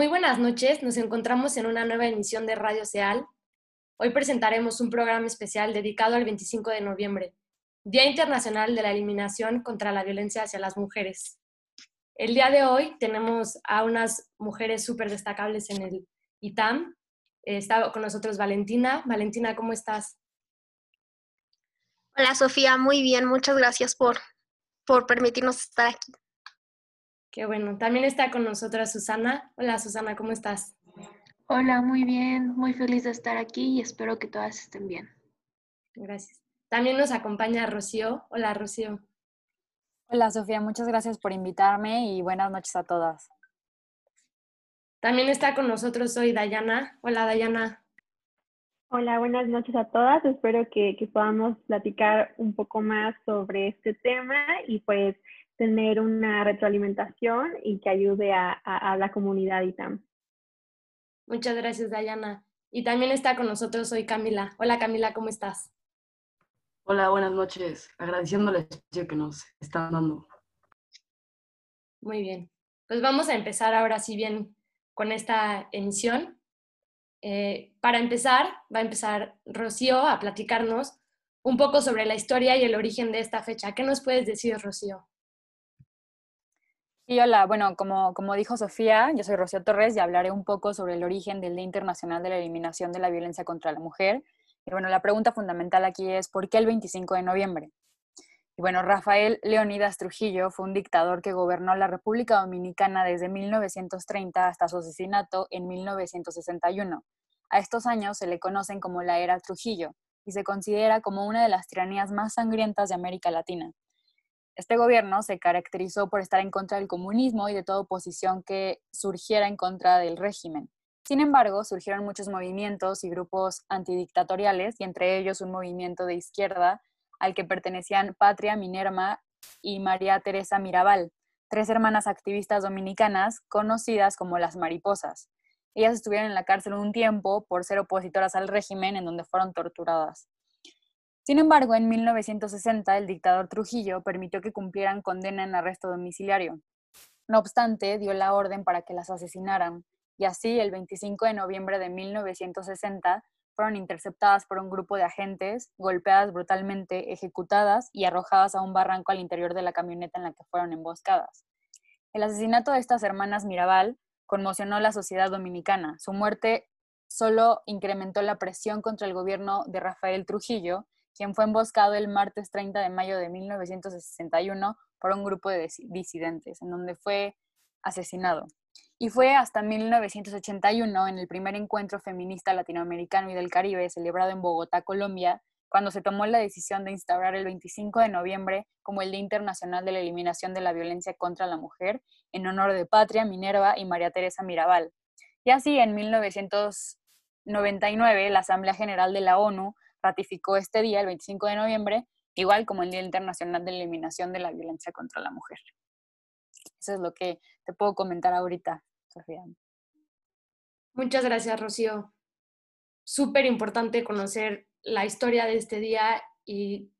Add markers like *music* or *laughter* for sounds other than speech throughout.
Muy buenas noches, nos encontramos en una nueva emisión de Radio Seal. Hoy presentaremos un programa especial dedicado al 25 de noviembre, Día Internacional de la Eliminación contra la Violencia hacia las Mujeres. El día de hoy tenemos a unas mujeres súper destacables en el ITAM. Está con nosotros Valentina. Valentina, ¿cómo estás? Hola Sofía, muy bien, muchas gracias por, por permitirnos estar aquí. Qué bueno. También está con nosotros Susana. Hola Susana, ¿cómo estás? Hola, muy bien. Muy feliz de estar aquí y espero que todas estén bien. Gracias. También nos acompaña Rocío. Hola Rocío. Hola Sofía, muchas gracias por invitarme y buenas noches a todas. También está con nosotros hoy Dayana. Hola Dayana. Hola, buenas noches a todas. Espero que, que podamos platicar un poco más sobre este tema y pues tener una retroalimentación y que ayude a, la comunidad ITAM. Muchas gracias, Dayana. Y también está con nosotros hoy Camila. Hola Camila, ¿cómo estás? Hola, buenas noches. Agradeciendo el espacio que nos están dando. Muy bien. Pues vamos a empezar ahora sí bien con esta emisión. Eh, para empezar, va a empezar Rocío a platicarnos un poco sobre la historia y el origen de esta fecha. ¿Qué nos puedes decir, Rocío? Sí, hola. Bueno, como, como dijo Sofía, yo soy Rocío Torres y hablaré un poco sobre el origen del Día Internacional de la Eliminación de la Violencia contra la Mujer. Y bueno, la pregunta fundamental aquí es, ¿por qué el 25 de noviembre? Y bueno, Rafael Leonidas Trujillo fue un dictador que gobernó la República Dominicana desde 1930 hasta su asesinato en 1961. A estos años se le conocen como la era Trujillo y se considera como una de las tiranías más sangrientas de América Latina. Este gobierno se caracterizó por estar en contra del comunismo y de toda oposición que surgiera en contra del régimen. Sin embargo, surgieron muchos movimientos y grupos antidictatoriales, y entre ellos un movimiento de izquierda al que pertenecían Patria Minerva y María Teresa Mirabal, tres hermanas activistas dominicanas conocidas como las mariposas. Ellas estuvieron en la cárcel un tiempo por ser opositoras al régimen en donde fueron torturadas. Sin embargo, en 1960 el dictador Trujillo permitió que cumplieran condena en arresto domiciliario. No obstante, dio la orden para que las asesinaran, y así el 25 de noviembre de 1960 fueron interceptadas por un grupo de agentes, golpeadas brutalmente, ejecutadas y arrojadas a un barranco al interior de la camioneta en la que fueron emboscadas. El asesinato de estas hermanas Mirabal conmocionó la sociedad dominicana. Su muerte solo incrementó la presión contra el gobierno de Rafael Trujillo, quien fue emboscado el martes 30 de mayo de 1961 por un grupo de disidentes, en donde fue asesinado. Y fue hasta 1981, en el primer encuentro feminista latinoamericano y del Caribe, celebrado en Bogotá, Colombia, cuando se tomó la decisión de instaurar el 25 de noviembre como el Día Internacional de la Eliminación de la Violencia contra la Mujer, en honor de Patria, Minerva y María Teresa Mirabal. Y así, en 1999, la Asamblea General de la ONU ratificó este día, el 25 de noviembre, igual como el Día Internacional de Eliminación de la Violencia contra la Mujer. Eso es lo que te puedo comentar ahorita, Sofía. Muchas gracias, Rocío. Súper importante conocer la historia de este día y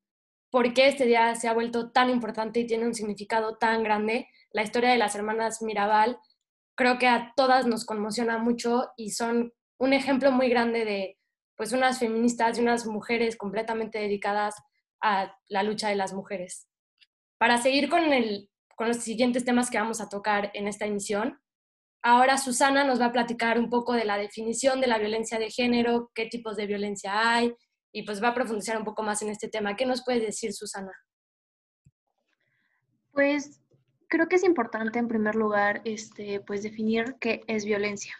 por qué este día se ha vuelto tan importante y tiene un significado tan grande. La historia de las hermanas Mirabal creo que a todas nos conmociona mucho y son un ejemplo muy grande de pues unas feministas y unas mujeres completamente dedicadas a la lucha de las mujeres. Para seguir con, el, con los siguientes temas que vamos a tocar en esta emisión, ahora Susana nos va a platicar un poco de la definición de la violencia de género, qué tipos de violencia hay, y pues va a profundizar un poco más en este tema. ¿Qué nos puede decir Susana? Pues creo que es importante en primer lugar este, pues definir qué es violencia.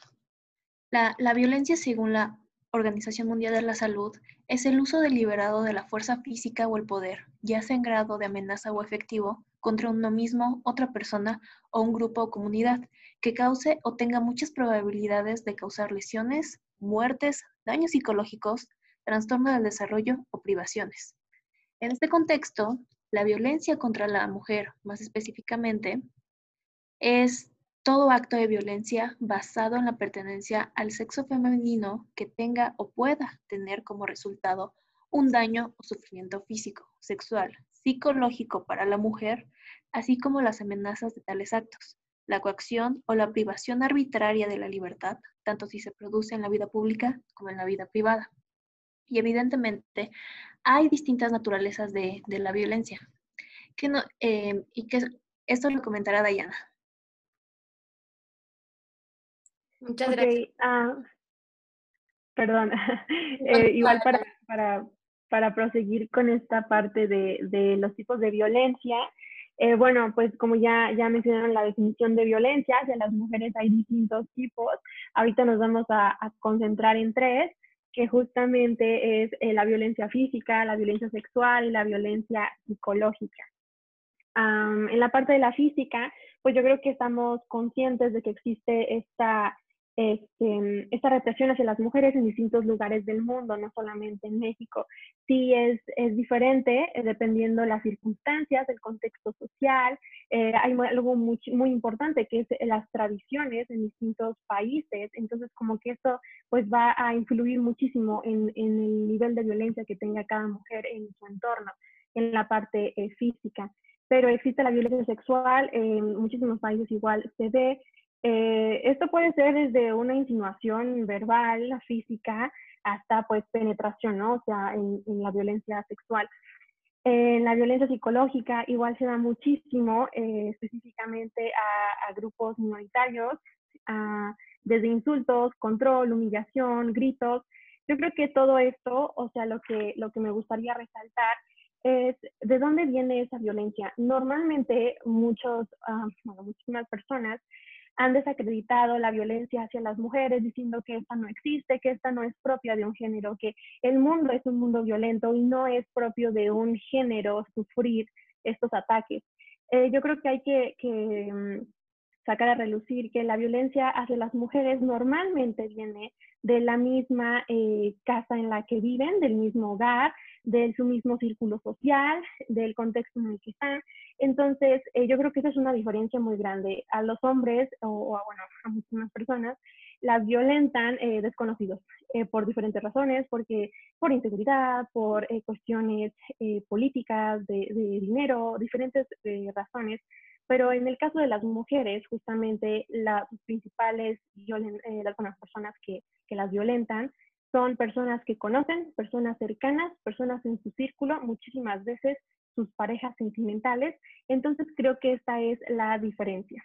La, la violencia, según la Organización Mundial de la Salud es el uso deliberado de la fuerza física o el poder, ya sea en grado de amenaza o efectivo, contra uno mismo, otra persona o un grupo o comunidad, que cause o tenga muchas probabilidades de causar lesiones, muertes, daños psicológicos, trastorno del desarrollo o privaciones. En este contexto, la violencia contra la mujer, más específicamente, es todo acto de violencia basado en la pertenencia al sexo femenino que tenga o pueda tener como resultado un daño o sufrimiento físico, sexual, psicológico para la mujer, así como las amenazas de tales actos, la coacción o la privación arbitraria de la libertad, tanto si se produce en la vida pública como en la vida privada. Y evidentemente hay distintas naturalezas de, la violencia. Que no, eh, y que esto lo comentará Dayana. Muchas gracias. Ah, perdón. *laughs* Eh, igual para, para, para proseguir con esta parte de, de los tipos de violencia, eh, bueno, pues como ya, ya mencionaron la definición de violencia, hacia las mujeres hay distintos tipos. Ahorita nos vamos a, concentrar en tres, que justamente es eh, la violencia física, la violencia sexual y la violencia psicológica. en la parte de la física, pues yo creo que estamos conscientes de que existe esta este, esta represión hacia las mujeres en distintos lugares del mundo, no solamente en México. Sí es, es diferente eh, dependiendo las circunstancias, el contexto social. Eh, hay algo muy, muy importante que es las tradiciones en distintos países. Entonces, como que eso pues va a influir muchísimo en, en el nivel de violencia que tenga cada mujer en su entorno, en la parte eh, física. Pero existe la violencia sexual, en muchísimos países igual se ve, eh, esto puede ser desde una insinuación verbal, física, hasta pues penetración, ¿no? O sea, en, la violencia sexual. En la violencia psicológica igual se da muchísimo, eh, específicamente a, grupos minoritarios, desde insultos, control, humillación, gritos. Yo creo que todo esto, o sea, lo que, lo que me gustaría resaltar es de dónde viene esa violencia. Normalmente muchos, ah, bueno, muchísimas personas han desacreditado la violencia hacia las mujeres diciendo que esta no existe, que esta no es propia de un género, que el mundo es un mundo violento y no es propio de un género sufrir estos ataques. Eh, yo creo que hay que, mm, sacar a relucir que la violencia hacia las mujeres normalmente viene de la misma eh, casa en la que viven, del mismo hogar, de su mismo círculo social, del contexto en el que están. Entonces, eh, yo creo que esa es una diferencia muy grande. A los hombres, o, a, bueno, a muchísimas personas, las violentan eh, desconocidos por diferentes razones, porque por inseguridad, por cuestiones políticas, de, dinero, diferentes razones. Pero en el caso de las mujeres, justamente las principales eh, las, personas que, que las violentan son personas que conocen, personas cercanas, personas en su círculo, muchísimas veces sus parejas sentimentales. Entonces creo que esta es la diferencia.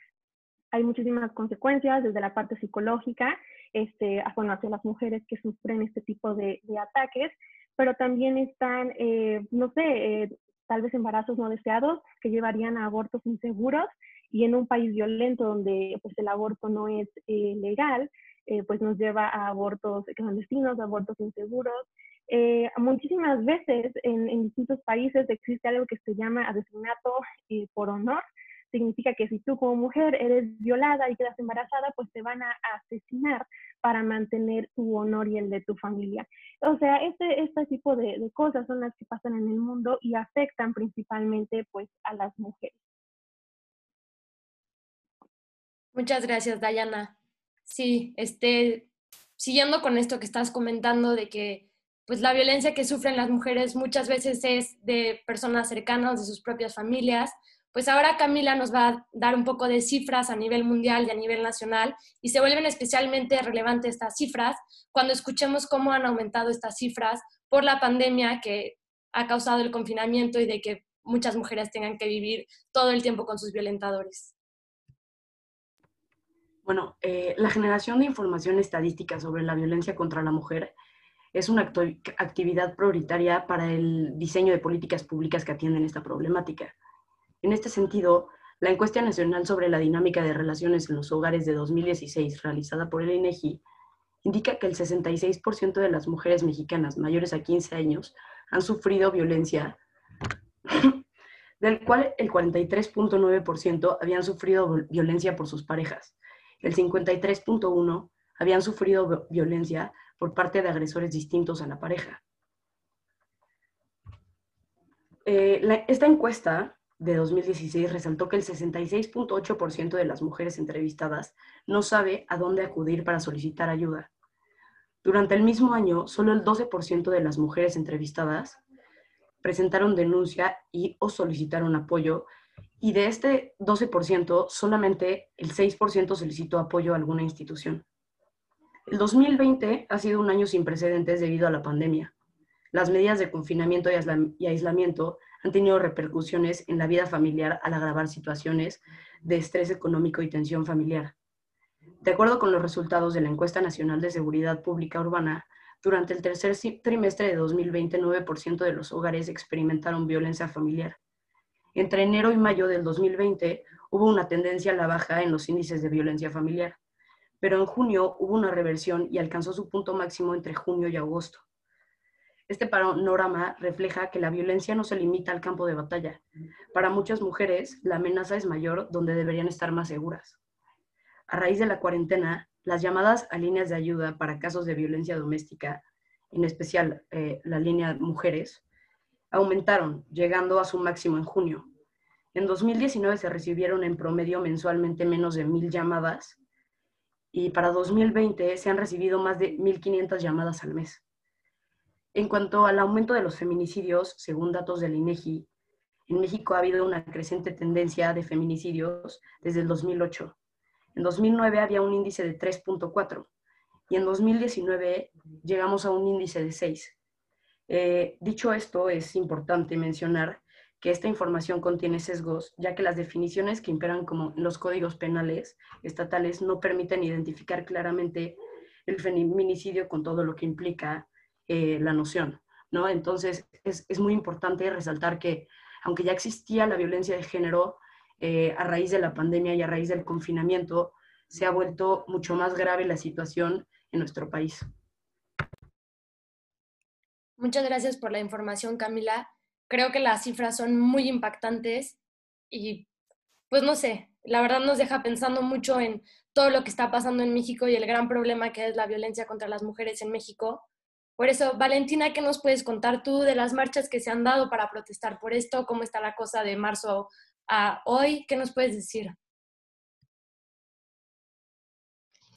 Hay muchísimas consecuencias desde la parte psicológica, este, bueno, hacia las mujeres que sufren este tipo de, de ataques, pero también están, eh, no sé, eh, tal vez embarazos no deseados que llevarían a abortos inseguros y en un país violento donde pues el aborto no es eh, legal, eh, pues nos lleva a abortos clandestinos, abortos inseguros. Eh, muchísimas veces en, en, distintos países existe algo que se llama asesinato por honor, significa que si tú como mujer eres violada y quedas embarazada, pues te van a asesinar para mantener tu honor y el de tu familia. O sea, este, este tipo de, cosas son las que pasan en el mundo y afectan principalmente pues a las mujeres. Muchas gracias, Dayana. Sí, este, siguiendo con esto que estás comentando de que pues la violencia que sufren las mujeres muchas veces es de personas cercanas, de sus propias familias, pues ahora Camila nos va a dar un poco de cifras a nivel mundial y a nivel nacional y se vuelven especialmente relevantes estas cifras cuando escuchemos cómo han aumentado estas cifras por la pandemia que ha causado el confinamiento y de que muchas mujeres tengan que vivir todo el tiempo con sus violentadores. Bueno, eh, la generación de información estadística sobre la violencia contra la mujer es una actividad prioritaria para el diseño de políticas públicas que atienden esta problemática. En este sentido, la encuesta nacional sobre la dinámica de relaciones en los hogares de 2016, realizada por el INEGI, indica que el 66% de las mujeres mexicanas mayores a 15 años han sufrido violencia, del cual el 43.9% habían sufrido violencia por sus parejas, el 53.1% habían sufrido violencia por parte de agresores distintos a la pareja. Eh, esta encuesta de 2016 resaltó que el 66.8% de las mujeres entrevistadas no sabe a dónde acudir para solicitar ayuda. Durante el mismo año, solo el 12% de las mujeres entrevistadas presentaron denuncia y o solicitaron apoyo y de este 12%, solamente el 6% solicitó apoyo a alguna institución. El 2020 ha sido un año sin precedentes debido a la pandemia. Las medidas de confinamiento y aislamiento han tenido repercusiones en la vida familiar al agravar situaciones de estrés económico y tensión familiar. De acuerdo con los resultados de la Encuesta Nacional de Seguridad Pública Urbana, durante el tercer trimestre de 2020, 9% de los hogares experimentaron violencia familiar. Entre enero y mayo del 2020 hubo una tendencia a la baja en los índices de violencia familiar, pero en junio hubo una reversión y alcanzó su punto máximo entre junio y agosto. Este panorama refleja que la violencia no se limita al campo de batalla. Para muchas mujeres, la amenaza es mayor donde deberían estar más seguras. A raíz de la cuarentena, las llamadas a líneas de ayuda para casos de violencia doméstica, en especial eh, la línea mujeres, aumentaron, llegando a su máximo en junio. En 2019 se recibieron en promedio mensualmente menos de mil llamadas y para 2020 se han recibido más de 1.500 llamadas al mes. En cuanto al aumento de los feminicidios, según datos del INEGI, en México ha habido una creciente tendencia de feminicidios desde el 2008. En 2009 había un índice de 3.4 y en 2019 llegamos a un índice de 6. Eh, dicho esto, es importante mencionar que esta información contiene sesgos, ya que las definiciones que imperan como los códigos penales estatales no permiten identificar claramente el feminicidio con todo lo que implica eh, la noción. ¿no? Entonces, es, muy importante resaltar que, aunque ya existía la violencia de género, eh, a raíz de la pandemia y a raíz del confinamiento, se ha vuelto mucho más grave la situación en nuestro país. Muchas gracias por la información, Camila. Creo que las cifras son muy impactantes y, pues no sé, la verdad nos deja pensando mucho en todo lo que está pasando en México y el gran problema que es la violencia contra las mujeres en México. Por eso, Valentina, ¿qué nos puedes contar tú de las marchas que se han dado para protestar por esto? ¿Cómo está la cosa de marzo a hoy? ¿Qué nos puedes decir?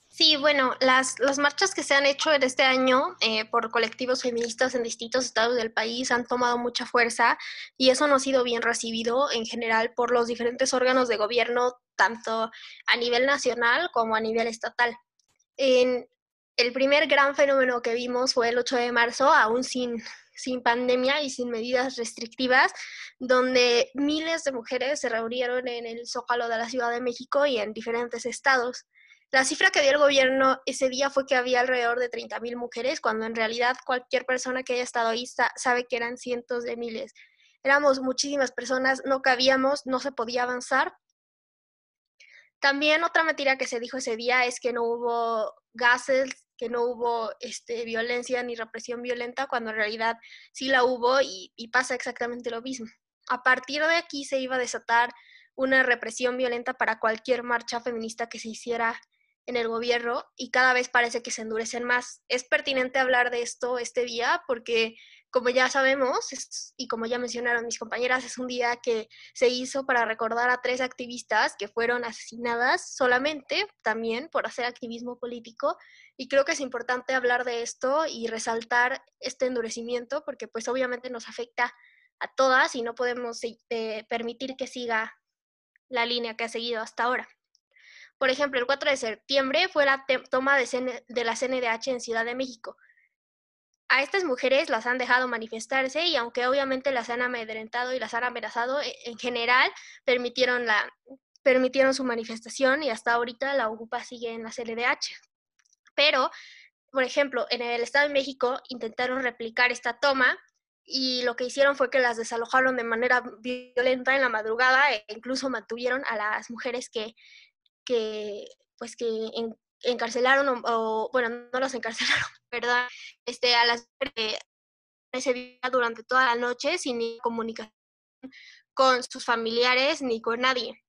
Sí, bueno, las, las marchas que se han hecho en este año eh, por colectivos feministas en distintos estados del país han tomado mucha fuerza y eso no ha sido bien recibido en general por los diferentes órganos de gobierno, tanto a nivel nacional como a nivel estatal. El primer gran fenómeno que vimos fue el 8 de marzo, aún sin, sin pandemia y sin medidas restrictivas, donde miles de mujeres se reunieron en el Zócalo de la Ciudad de México y en diferentes estados. La cifra que dio el gobierno ese día fue que había alrededor de 30.000 mujeres, cuando en realidad cualquier persona que haya estado ahí sabe que eran cientos de miles. Éramos muchísimas personas, no cabíamos, no se podía avanzar. También otra mentira que se dijo ese día es que no hubo gases, que no hubo este, violencia ni represión violenta, cuando en realidad sí la hubo y, y pasa exactamente lo mismo. A partir de aquí se iba a desatar una represión violenta para cualquier marcha feminista que se hiciera en el gobierno y cada vez parece que se endurecen más. Es pertinente hablar de esto este día porque, como ya sabemos, y como ya mencionaron mis compañeras, es un día que se hizo para recordar a tres activistas que fueron asesinadas solamente también por hacer activismo político. Y creo que es importante hablar de esto y resaltar este endurecimiento porque pues obviamente nos afecta a todas y no podemos eh, permitir que siga la línea que ha seguido hasta ahora. Por ejemplo, el 4 de septiembre fue la toma de, de la CNDH en Ciudad de México. A estas mujeres las han dejado manifestarse y aunque obviamente las han amedrentado y las han amenazado, e, en general permitieron, la, permitieron su manifestación y hasta ahorita la OCUPA sigue en la CNDH. Pero, por ejemplo, en el Estado de México intentaron replicar esta toma y lo que hicieron fue que las desalojaron de manera violenta en la madrugada e incluso mantuvieron a las mujeres que que, pues, que encarcelaron, o, bueno, no las encarcelaron, *laughs* ¿verdad? Este, a las ese día durante toda la noche sin ni comunicación con sus familiares ni con nadie.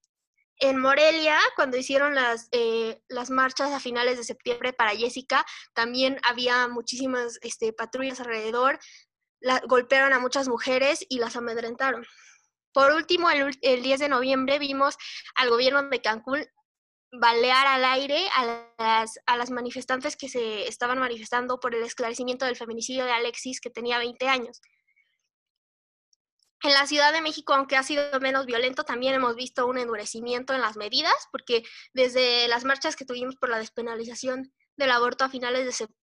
En Morelia, cuando hicieron las, eh, las marchas a finales de septiembre para Jessica, también había muchísimas este, patrullas alrededor, golpearon a muchas mujeres y las amedrentaron. Por último, el, el 10 de noviembre vimos al gobierno de Cancún balear al aire a las, a las manifestantes que se estaban manifestando por el esclarecimiento del feminicidio de Alexis, que tenía 20 años. En la Ciudad de México, aunque ha sido menos violento, también hemos visto un endurecimiento en las medidas, porque desde las marchas que tuvimos por la despenalización del aborto a finales de septiembre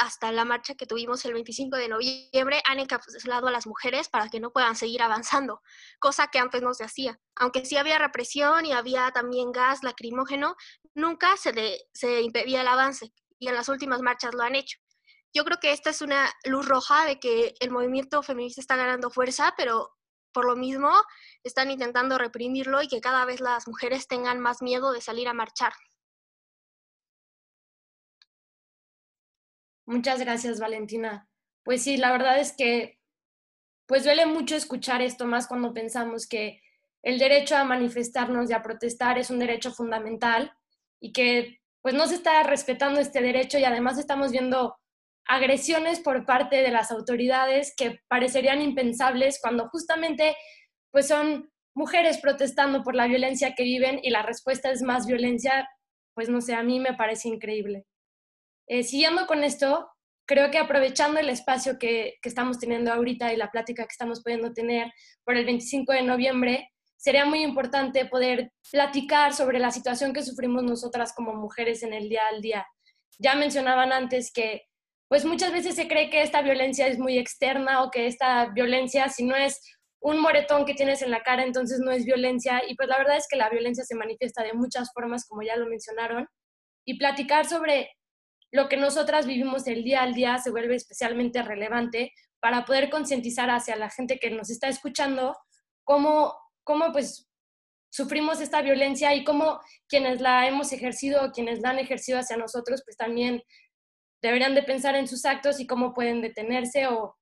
hasta la marcha que tuvimos el 25 de noviembre han encapsulado a las mujeres para que no puedan seguir avanzando, cosa que antes no se hacía. Aunque sí había represión y había también gas lacrimógeno, nunca se, se impedía el avance y en las últimas marchas lo han hecho. Yo creo que esta es una luz roja de que el movimiento feminista está ganando fuerza, pero por lo mismo están intentando reprimirlo y que cada vez las mujeres tengan más miedo de salir a marchar. Muchas gracias, Valentina. Pues sí, la verdad es que pues duele mucho escuchar esto más cuando pensamos que el derecho a manifestarnos y a protestar es un derecho fundamental y que pues no se está respetando este derecho y además estamos viendo agresiones por parte de las autoridades que parecerían impensables cuando justamente pues son mujeres protestando por la violencia que viven y la respuesta es más violencia, pues no sé, a mí me parece increíble. Eh, siguiendo con esto, creo que aprovechando el espacio que, que, estamos teniendo ahorita y la plática que estamos pudiendo tener por el 25 de noviembre, sería muy importante poder platicar sobre la situación que sufrimos nosotras como mujeres en el día al día. Ya mencionaban antes que pues muchas veces se cree que esta violencia es muy externa o que esta violencia, si no es un moretón que tienes en la cara, entonces no es violencia. Y pues la verdad es que la violencia se manifiesta de muchas formas, como ya lo mencionaron. Y platicar sobre lo que nosotras vivimos el día al día se vuelve especialmente relevante para poder concientizar hacia la gente que nos está escuchando cómo, cómo pues sufrimos esta violencia y cómo quienes la hemos ejercido o quienes la han ejercido hacia nosotros, pues también deberían de pensar en sus actos y cómo pueden detenerse o,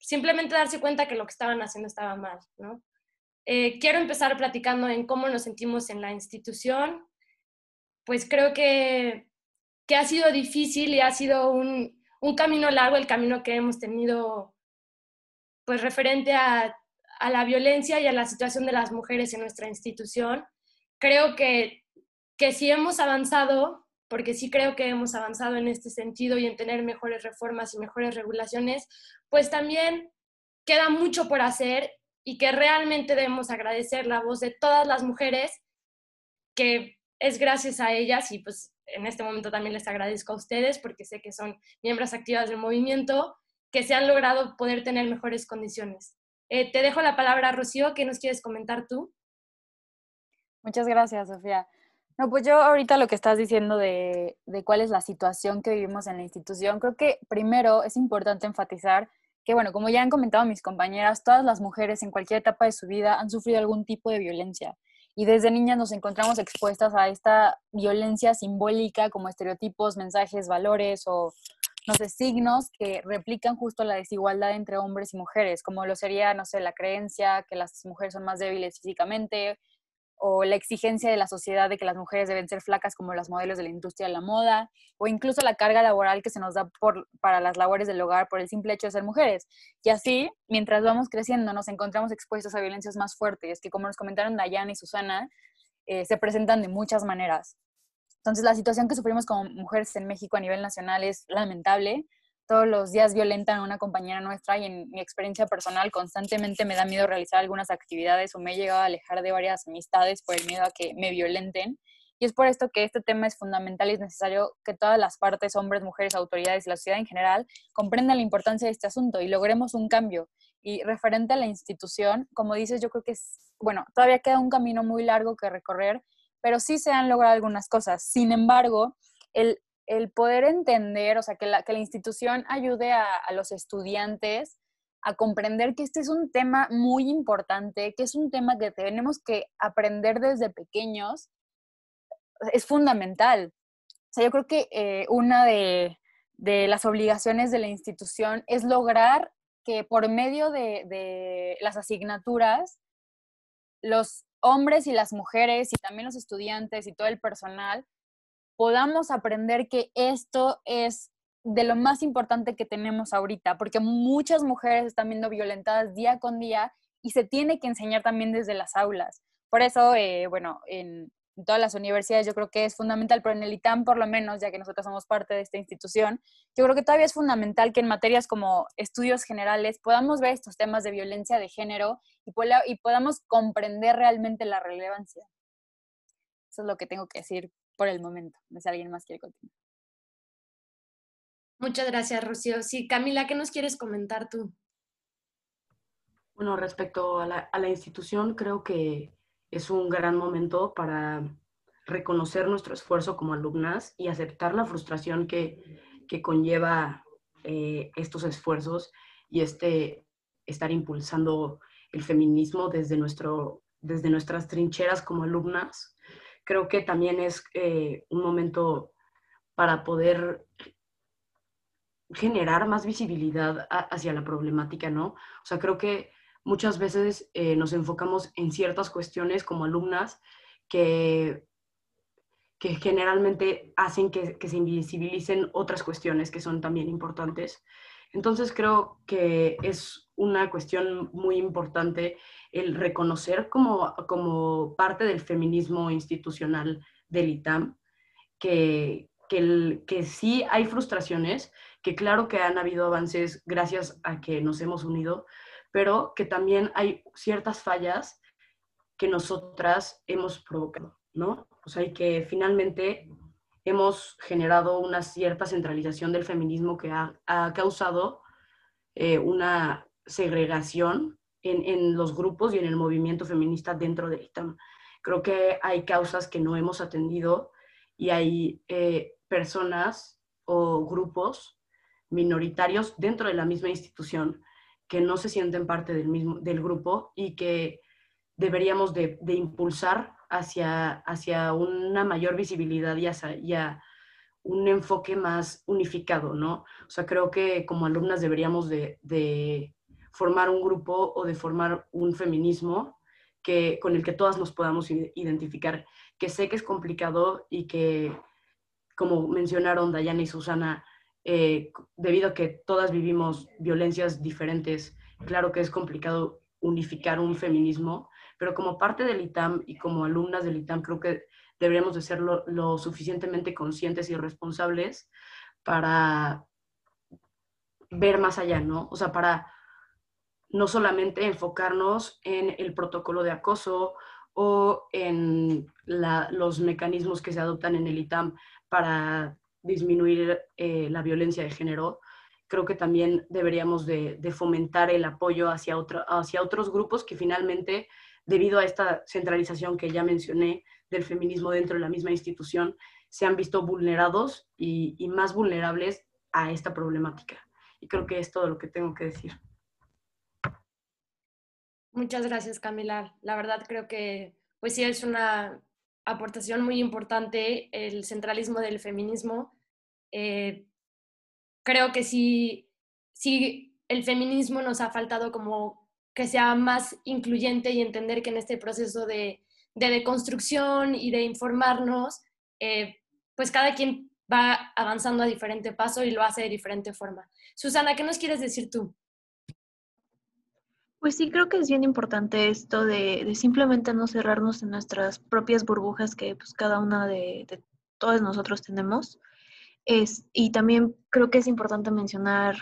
simplemente darse cuenta que lo que estaban haciendo estaba mal. ¿no? Eh, quiero empezar platicando en cómo nos sentimos en la institución. Pues creo que, que ha sido difícil y ha sido un, un, camino largo el camino que hemos tenido pues referente a, a la violencia y a la situación de las mujeres en nuestra institución. Creo que, que si hemos avanzado, porque sí creo que hemos avanzado en este sentido y en tener mejores reformas y mejores regulaciones, pues también queda mucho por hacer y que realmente debemos agradecer la voz de todas las mujeres, que es gracias a ellas y pues en este momento también les agradezco a ustedes porque sé que son miembros activas del movimiento, que se han logrado poder tener mejores condiciones. Eh, te dejo la palabra, Rocío, ¿qué nos quieres comentar tú? Muchas gracias, Sofía. No, pues yo ahorita lo que estás diciendo de, de, cuál es la situación que vivimos en la institución, creo que primero es importante enfatizar que, bueno, como ya han comentado mis compañeras, todas las mujeres en cualquier etapa de su vida han sufrido algún tipo de violencia. Y desde niñas nos encontramos expuestas a esta violencia simbólica como estereotipos, mensajes, valores o, no sé, signos que replican justo la desigualdad entre hombres y mujeres, como lo sería, no sé, la creencia que las mujeres son más débiles físicamente o la exigencia de la sociedad de que las mujeres deben ser flacas como las modelos de la industria de la moda, o incluso la carga laboral que se nos da por, para las labores del hogar por el simple hecho de ser mujeres. Y así, mientras vamos creciendo, nos encontramos expuestos a violencias más fuertes, que como nos comentaron Dayana y Susana, eh, se presentan de muchas maneras. Entonces, la situación que sufrimos como mujeres en México a nivel nacional es lamentable, todos los días violentan a una compañera nuestra y en mi experiencia personal constantemente me da miedo realizar algunas actividades o me he llegado a alejar de varias amistades por el miedo a que me violenten. Y es por esto que este tema es fundamental y es necesario que todas las partes, hombres, mujeres, autoridades y la sociedad en general, comprendan la importancia de este asunto y logremos un cambio. Y referente a la institución, como dices, yo creo que es, bueno, todavía queda un camino muy largo que recorrer, pero sí se han logrado algunas cosas. Sin embargo, el el poder entender, o sea, que la, que la institución ayude a, los estudiantes a comprender que este es un tema muy importante, que es un tema que tenemos que aprender desde pequeños, es fundamental. O sea, yo creo que eh, una de, las obligaciones de la institución es lograr que por medio de, de las asignaturas, los hombres y las mujeres y también los estudiantes y todo el personal podamos aprender que esto es de lo más importante que tenemos ahorita, porque muchas mujeres están viendo violentadas día con día y se tiene que enseñar también desde las aulas. Por eso, eh, bueno, en, todas las universidades yo creo que es fundamental, pero en el ITAM por lo menos, ya que nosotros somos parte de esta institución, yo creo que todavía es fundamental que en materias como estudios generales podamos ver estos temas de violencia de género y, y podamos comprender realmente la relevancia. Eso es lo que tengo que decir por el momento. No sé si alguien más quiere continuar. Muchas gracias, Rocío. Sí, Camila, ¿qué nos quieres comentar tú? Bueno, respecto a la, a la institución, creo que es un gran momento para reconocer nuestro esfuerzo como alumnas y aceptar la frustración que, que conlleva eh, estos esfuerzos y este estar impulsando el feminismo desde, nuestro, desde nuestras trincheras como alumnas. Creo que también es eh, un momento para poder generar más visibilidad hacia la problemática, ¿no? O sea, creo que muchas veces eh, nos enfocamos en ciertas cuestiones como alumnas que, que generalmente hacen que, que, se invisibilicen otras cuestiones que son también importantes. Entonces creo que es una cuestión muy importante el reconocer como, como parte del feminismo institucional del ITAM que, que, el, que sí hay frustraciones, que claro que han habido avances gracias a que nos hemos unido, pero que también hay ciertas fallas que nosotras hemos provocado, ¿no? O sea, y que finalmente hemos generado una cierta centralización del feminismo que ha, ha causado eh, una segregación en, en, los grupos y en el movimiento feminista dentro del ITAM. Creo que hay causas que no hemos atendido y hay eh, personas o grupos minoritarios dentro de la misma institución que no se sienten parte del, mismo, del grupo y que deberíamos de, de impulsar hacia, hacia una mayor visibilidad y hacia, un enfoque más unificado, ¿no? O sea, creo que como alumnas deberíamos de, de, formar un grupo o de formar un feminismo que, con el que todas nos podamos identificar, que sé que es complicado y que, como mencionaron Dayana y Susana, eh, debido a que todas vivimos violencias diferentes, claro que es complicado unificar un feminismo, pero como parte del ITAM y como alumnas del ITAM creo que deberíamos de ser lo, suficientemente conscientes y responsables para ver más allá, ¿no? O sea, para no solamente enfocarnos en el protocolo de acoso o en los mecanismos que se adoptan en el ITAM para disminuir eh, la violencia de género, creo que también deberíamos de, de fomentar el apoyo hacia, otro, hacia otros grupos que finalmente, debido a esta centralización que ya mencioné del feminismo dentro de la misma institución, se han visto vulnerados y, más vulnerables a esta problemática. Y creo que es todo lo que tengo que decir. Muchas gracias, Camila. La verdad creo que pues sí es una aportación muy importante el centralismo del feminismo. Eh, creo que sí, sí, el feminismo nos ha faltado como que sea más incluyente y entender que en este proceso de, de deconstrucción y de informarnos, eh, pues cada quien va avanzando a diferente paso y lo hace de diferente forma. Susana, ¿qué nos quieres decir tú? Pues sí, creo que es bien importante esto de, de simplemente no cerrarnos en nuestras propias burbujas que pues cada una de, de todos nosotros tenemos. Es, y también creo que es importante mencionar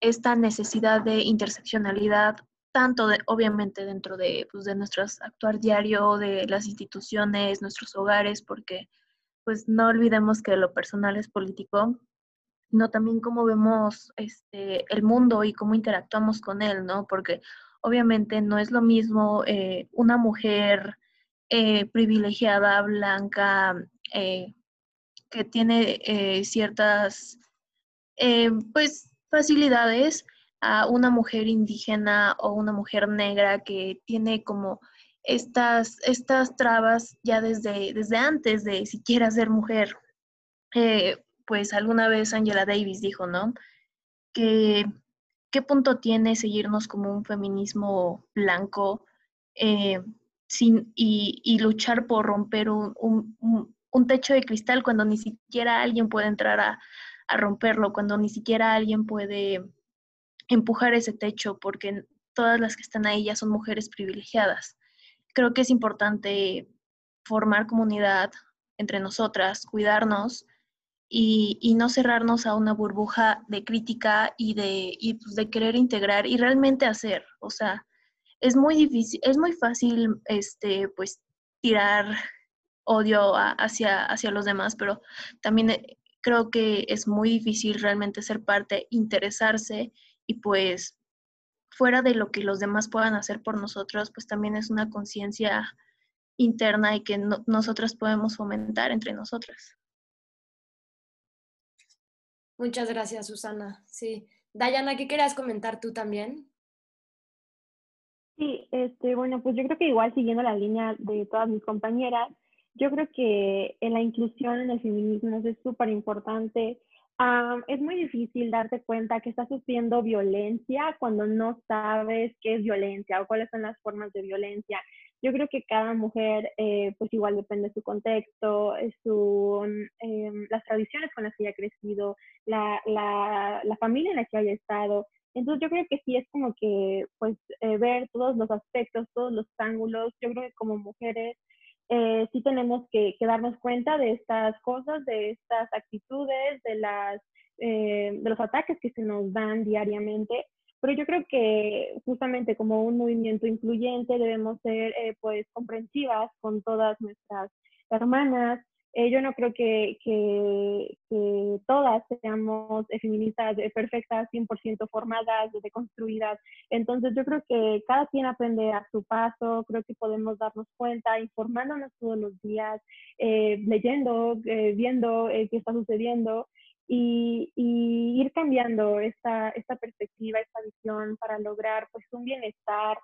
esta necesidad de interseccionalidad, tanto de, obviamente dentro de, pues, de nuestro actuar diario, de las instituciones, nuestros hogares, porque pues no olvidemos que lo personal es político, sino también cómo vemos este, el mundo y cómo interactuamos con él, ¿no? Porque obviamente no es lo mismo eh, una mujer eh, privilegiada, blanca, eh, que tiene ciertas, pues, facilidades a una mujer indígena o una mujer negra que tiene como estas, estas trabas ya desde, desde antes de siquiera ser mujer. Eh, pues alguna vez Angela Davis dijo, ¿no? Que qué punto tiene seguirnos como un feminismo blanco eh, sin, y, luchar por romper un, un, un, techo de cristal cuando ni siquiera alguien puede entrar a, a romperlo, cuando ni siquiera alguien puede empujar ese techo, porque todas las que están ahí ya son mujeres privilegiadas. Creo que es importante formar comunidad entre nosotras, cuidarnos y, no cerrarnos a una burbuja de crítica y de, pues, de querer integrar y realmente hacer. O sea, es muy difícil, es muy fácil, este, pues, tirar odio hacia, hacia los demás, pero también eh, creo que es muy difícil realmente ser parte, interesarse y pues fuera de lo que los demás puedan hacer por nosotros, pues también es una conciencia interna y que nosotras podemos fomentar entre nosotras. Muchas gracias, Susana. Sí. Dayana, ¿qué querías comentar tú también? Sí, este, bueno, pues yo creo que igual siguiendo la línea de todas mis compañeras, yo creo que en la inclusión en el feminismo es súper importante. Es muy difícil darte cuenta que estás sufriendo violencia cuando no sabes qué es violencia o cuáles son las formas de violencia. Yo creo que cada mujer, eh, pues igual depende de su contexto, su, em, las tradiciones con las que haya crecido, la, la, la familia en la que haya estado. Entonces yo creo que sí es como que pues eh, ver todos los aspectos, todos los ángulos. Yo creo que como mujeres eh, sí tenemos que, darnos cuenta de estas cosas, de estas actitudes, de, las, eh, los ataques que se nos dan diariamente. Pero yo creo que justamente como un movimiento incluyente debemos ser eh, pues comprensivas con todas nuestras hermanas, eh, yo no creo que, que, todas seamos feministas perfectas, 100% formadas, deconstruidas. Entonces yo creo que cada quien aprende a su paso, creo que podemos darnos cuenta, informándonos todos los días, eh, leyendo, eh, viendo qué está sucediendo. Y, y, ir cambiando esta, esta perspectiva, esta visión para lograr pues un bienestar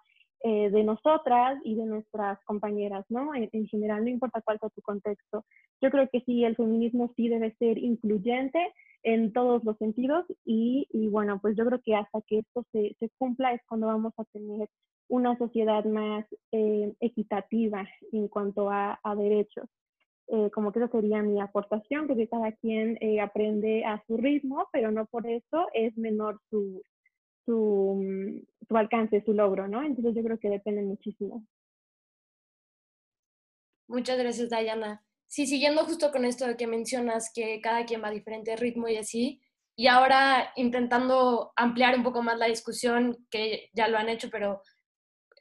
eh, de nosotras y de nuestras compañeras, ¿no? En, general, no importa cuál sea tu contexto. Yo creo que sí, el feminismo sí debe ser incluyente en todos los sentidos y, y bueno, pues yo creo que hasta que esto se, se, cumpla es cuando vamos a tener una sociedad más eh, equitativa en cuanto a, a derechos. Eh, como que esa sería mi aportación, que cada quien aprende a su ritmo, pero no por eso es menor su, su, su alcance, su logro, ¿no? Entonces yo creo que depende muchísimo. Muchas gracias, Dayana. Sí, siguiendo justo con esto de que mencionas que cada quien va a diferente ritmo y así, y ahora intentando ampliar un poco más la discusión, que ya lo han hecho, pero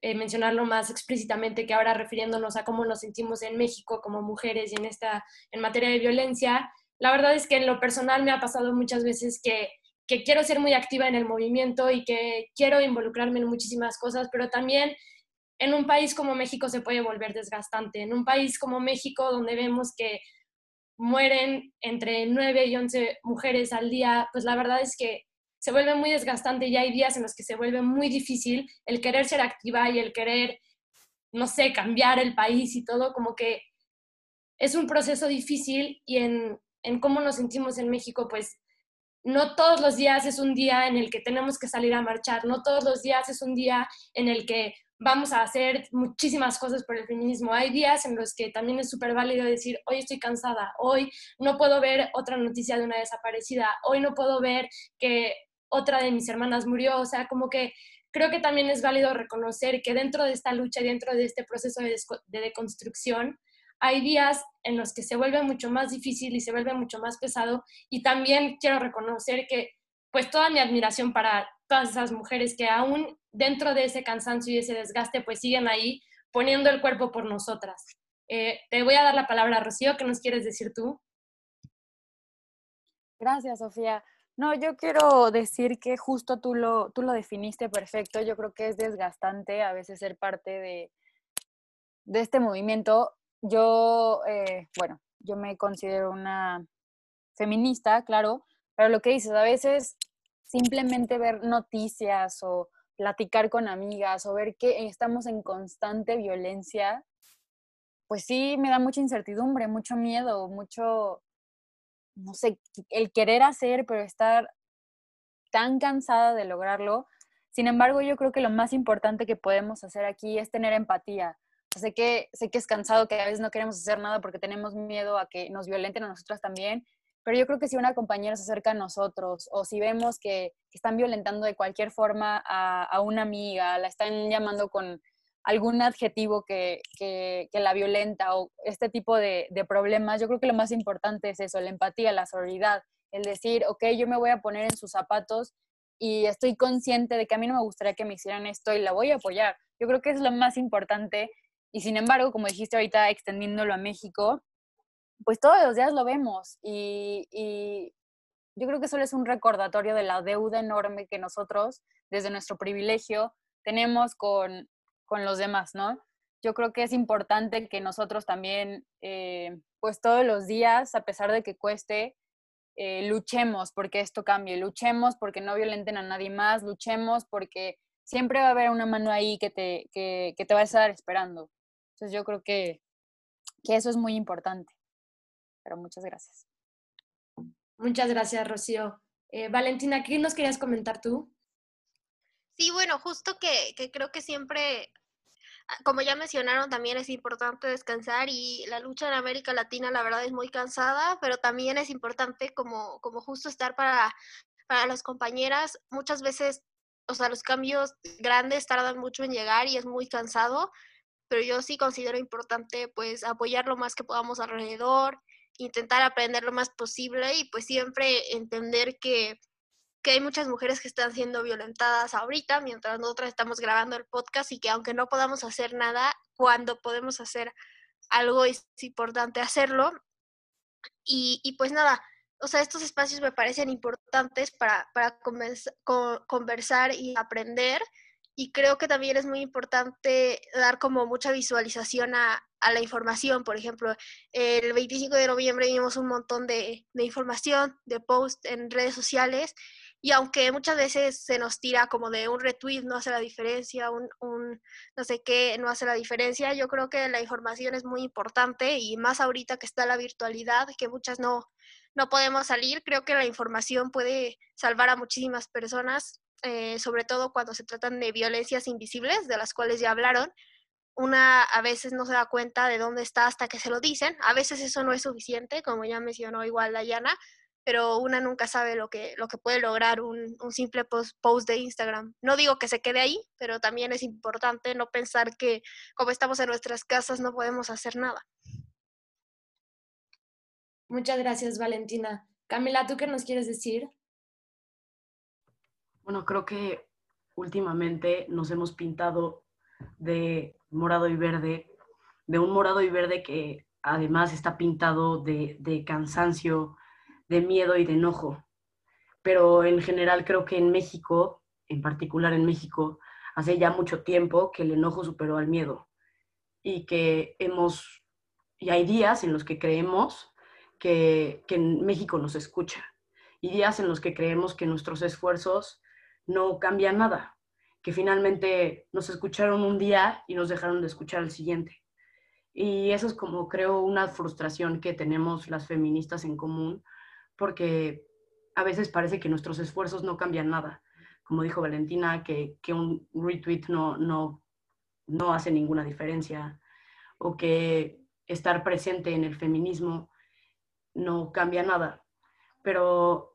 eh, mencionarlo más explícitamente, que ahora refiriéndonos a cómo nos sentimos en México como mujeres y en, esta, en materia de violencia, la verdad es que en lo personal me ha pasado muchas veces que que quiero ser muy activa en el movimiento y que quiero involucrarme en muchísimas cosas, pero también en un país como México se puede volver desgastante. En un país como México, donde vemos que mueren entre 9 y 11 mujeres al día, pues la verdad es que se vuelve muy desgastante y hay días en los que se vuelve muy difícil el querer ser activa y el querer, no sé, cambiar el país y todo, como que es un proceso difícil y en, en cómo nos sentimos en México, pues no todos los días es un día en el que tenemos que salir a marchar, no todos los días es un día en el que vamos a hacer muchísimas cosas por el feminismo. Hay días en los que también es súper válido decir, hoy estoy cansada, hoy no puedo ver otra noticia de una desaparecida, hoy no puedo ver que otra de mis hermanas murió, o sea, como que creo que también es válido reconocer que dentro de esta lucha dentro de este proceso de, de deconstrucción, hay días en los que se vuelve mucho más difícil y se vuelve mucho más pesado. Y también quiero reconocer que, pues, toda mi admiración para todas esas mujeres que aún dentro de ese cansancio y ese desgaste, pues siguen ahí poniendo el cuerpo por nosotras. Eh, te voy a dar la palabra, Rocío, ¿qué nos quieres decir tú? Gracias, Sofía. No, yo quiero decir que justo tú lo, tú lo definiste perfecto. Yo creo que es desgastante a veces ser parte de, de este movimiento yo, eh, bueno, yo me considero una feminista, claro, pero lo que dices, a veces simplemente ver noticias o platicar con amigas o ver que estamos en constante violencia, pues sí me da mucha incertidumbre, mucho miedo, mucho, no sé, el querer hacer, pero estar tan cansada de lograrlo. Sin embargo, yo creo que lo más importante que podemos hacer aquí es tener empatía, sé que, sé que es cansado, que a veces no queremos hacer nada porque tenemos miedo a que nos violenten a nosotras también, pero yo creo que si una compañera se acerca a nosotros o si vemos que, están violentando de cualquier forma a, una amiga, la están llamando con, algún adjetivo que, la violenta o este tipo de, problemas, yo creo que lo más importante es eso, la empatía, la solidaridad, el decir, ok, yo me voy a poner en sus zapatos y estoy consciente de que a mí no me gustaría que me hicieran esto y la voy a apoyar. Yo creo que es lo más importante y sin embargo, como dijiste ahorita, extendiéndolo a México, pues todos los días lo vemos y, yo creo que solo es un recordatorio de la deuda enorme que nosotros, desde nuestro privilegio, tenemos con, con los demás, ¿no? Yo creo que es importante que nosotros también, eh, pues todos los días, a pesar de que cueste, eh, luchemos porque esto cambie, luchemos porque no violenten a nadie más, luchemos porque siempre va a haber una mano ahí que te, que te va a estar esperando. Entonces yo creo que, que eso es muy importante. Pero muchas gracias. Muchas gracias, Rocío. Eh, Valentina, ¿qué nos querías comentar tú? Sí, bueno, justo que, que creo que siempre ah, como ya mencionaron, también es importante descansar y la lucha en América Latina, la verdad, es muy cansada, pero también es importante como, como justo estar para, para las compañeras. Muchas veces, o sea, los cambios grandes tardan mucho en llegar y es muy cansado, pero yo sí considero importante, pues, apoyar lo más que podamos alrededor, intentar aprender lo más posible y pues siempre entender que que hay muchas mujeres que están siendo violentadas ahorita mientras nosotras estamos grabando el podcast y que aunque no podamos hacer nada, cuando podemos hacer algo es importante hacerlo. Y, y pues nada, o sea, estos espacios me parecen importantes para, para conversar y aprender. Y creo que también es muy importante dar como mucha visualización a, la información. Por ejemplo, el 25 de noviembre vimos un montón de, de información, de posts en redes sociales y aunque muchas veces se nos tira como de un retweet no hace la diferencia, un, un, no sé qué no hace la diferencia, yo creo que la información es muy importante y más ahorita que está la virtualidad, que muchas no, no podemos salir, creo que la información puede salvar a muchísimas personas, eh, sobre todo cuando se tratan de violencias invisibles, de las cuales ya hablaron. Una a veces no se da cuenta de dónde está hasta que se lo dicen. A veces eso no es suficiente, como ya mencionó igual Dayana, pero una nunca sabe lo que, lo que puede lograr un, un simple post, post, de Instagram. No digo que se quede ahí, pero también es importante no pensar que como estamos en nuestras casas no podemos hacer nada. Muchas gracias, Valentina. Camila, ¿tú qué nos quieres decir? Bueno, creo que últimamente nos hemos pintado de morado y verde, de un morado y verde que además está pintado de, cansancio, de miedo y de enojo. Pero en general creo que en México, en particular en México, hace ya mucho tiempo que el enojo superó al miedo y que hemos, y hay días en los que creemos que, que México nos escucha y días en los que creemos que nuestros esfuerzos no cambian nada, que finalmente nos escucharon un día y nos dejaron de escuchar al siguiente. Y eso es como creo una frustración que tenemos las feministas en común, porque a veces parece que nuestros esfuerzos no cambian nada. Como dijo Valentina, que, un retweet no, no, no hace ninguna diferencia, o que estar presente en el feminismo no cambia nada. Pero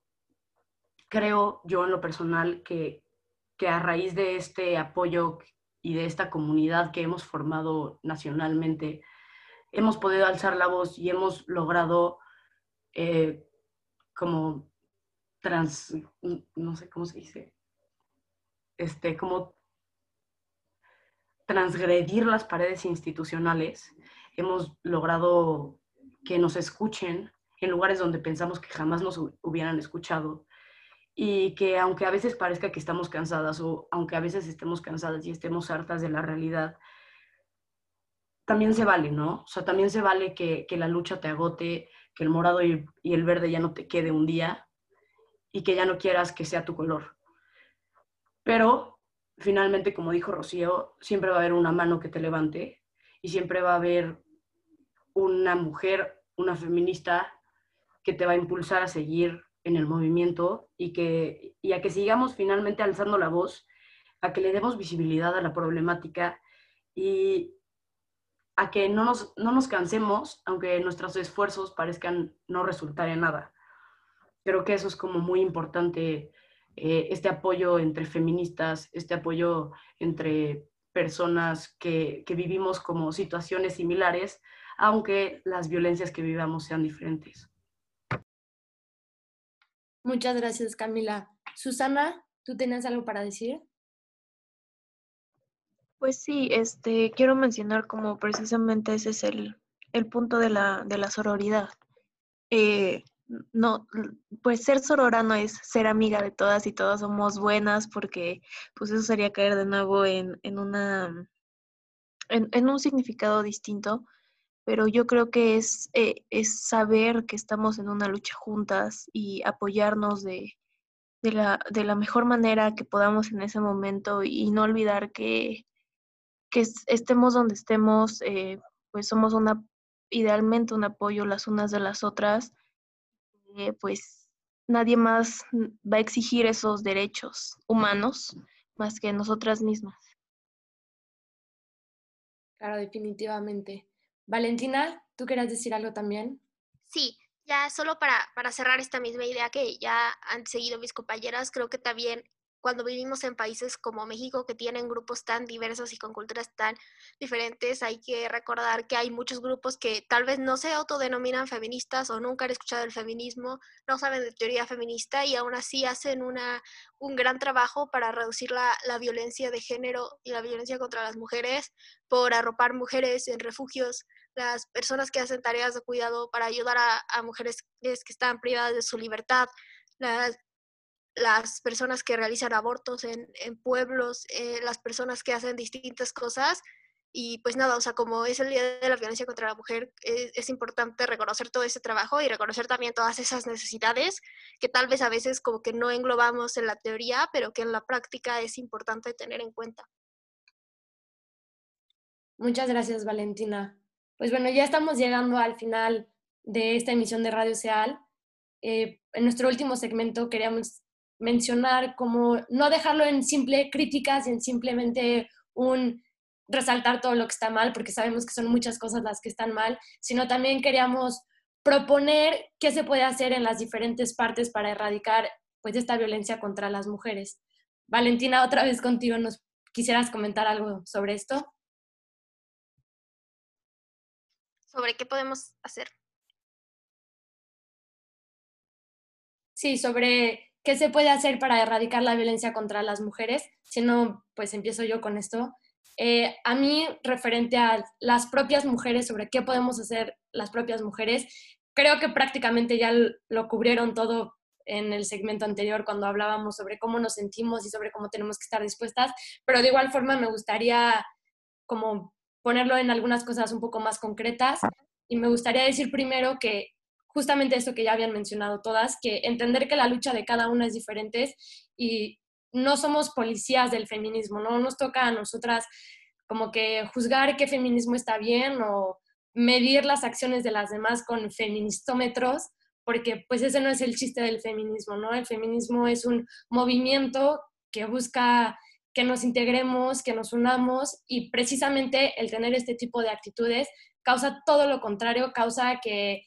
creo yo en lo personal que, que a raíz de este apoyo y de esta comunidad que hemos formado nacionalmente, hemos podido alzar la voz y hemos logrado eh, como trans, no sé cómo se dice, este, como transgredir las paredes institucionales, hemos logrado que nos escuchen en lugares donde pensamos que jamás nos hubieran escuchado y que aunque a veces parezca que estamos cansadas o aunque a veces estemos cansadas y estemos hartas de la realidad, también se vale, ¿no? O sea, también se vale que, que la lucha te agote, que el morado y, el verde ya no te quede un día y que ya no quieras que sea tu color. Pero finalmente, como dijo Rocío, siempre va a haber una mano que te levante y siempre va a haber una mujer, una feminista que te va a impulsar a seguir en el movimiento y, que, y a que sigamos finalmente alzando la voz, a que le demos visibilidad a la problemática y, a que no nos, no nos cansemos, aunque nuestros esfuerzos parezcan no resultar en nada. Creo que eso es como muy importante, eh, este apoyo entre feministas, este apoyo entre personas que, que vivimos como situaciones similares, aunque las violencias que vivamos sean diferentes. Muchas gracias, Camila. Susana, ¿tú tienes algo para decir? Pues sí, este, quiero mencionar como precisamente ese es el, punto de la, de la sororidad. Eh, no, pues ser sorora no es ser amiga de todas y todas somos buenas porque pues eso sería caer de nuevo en, en una, en, un significado distinto, pero yo creo que es, eh, es saber que estamos en una lucha juntas y apoyarnos de, de, la, de la mejor manera que podamos en ese momento y no olvidar que, que estemos donde estemos, eh, pues somos una, idealmente un apoyo las unas de las otras, eh, pues nadie más va a exigir esos derechos humanos más que nosotras mismas. Claro, definitivamente. Valentina, ¿tú querías decir algo también? Sí, ya solo para, para cerrar esta misma idea que ya han seguido mis compañeras, creo que también cuando vivimos en países como México que tienen grupos tan diversos y con culturas tan diferentes, hay que recordar que hay muchos grupos que tal vez no se autodenominan feministas o nunca han escuchado el feminismo, no saben de teoría feminista y aún así hacen una, un gran trabajo para reducir la, la violencia de género y la violencia contra las mujeres, por arropar mujeres en refugios, las personas que hacen tareas de cuidado para ayudar a, mujeres que están privadas de su libertad, las las personas que realizan abortos en, pueblos, eh, las personas que hacen distintas cosas. Y pues nada, o sea, como es el Día de la Violencia contra la Mujer, es, es, importante reconocer todo ese trabajo y reconocer también todas esas necesidades que tal vez a veces como que no englobamos en la teoría, pero que en la práctica es importante tener en cuenta. Muchas gracias, Valentina. Pues bueno, ya estamos llegando al final de esta emisión de Radio Seal. Eh, en nuestro último segmento queríamos mencionar como no dejarlo en simple críticas y en simplemente un resaltar todo lo que está mal, porque sabemos que son muchas cosas las que están mal, sino también queríamos proponer qué se puede hacer en las diferentes partes para erradicar pues esta violencia contra las mujeres. Valentina, otra vez contigo, ¿nos quisieras comentar algo sobre esto? ¿Sobre qué podemos hacer? Sí, sobre ¿qué se puede hacer para erradicar la violencia contra las mujeres? Si no, pues empiezo yo con esto. Eh, a mí, referente a las propias mujeres, sobre qué podemos hacer las propias mujeres, creo que prácticamente ya lo cubrieron todo en el segmento anterior cuando hablábamos sobre cómo nos sentimos y sobre cómo tenemos que estar dispuestas, pero de igual forma me gustaría como ponerlo en algunas cosas un poco más concretas y me gustaría decir primero que justamente esto que ya habían mencionado todas, que entender que la lucha de cada una es diferente y no somos policías del feminismo, no nos toca a nosotras como que juzgar qué feminismo está bien o medir las acciones de las demás con feministómetros, porque pues ese no es el chiste del feminismo, ¿no? El feminismo es un movimiento que busca que nos integremos, que nos unamos y precisamente el tener este tipo de actitudes causa todo lo contrario, causa que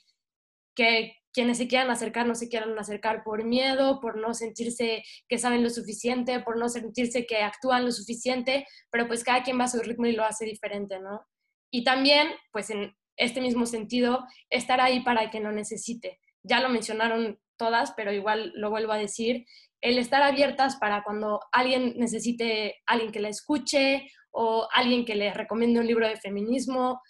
que quienes se quieran acercar no se quieran acercar por miedo, por no sentirse que saben lo suficiente, por no sentirse que actúan lo suficiente, pero pues cada quien va a su ritmo y lo hace diferente, ¿no? Y también, pues en este mismo sentido, estar ahí para que no necesite. Ya lo mencionaron todas, pero igual lo vuelvo a decir, el estar abiertas para cuando alguien necesite alguien que la escuche o alguien que le recomiende un libro de feminismo,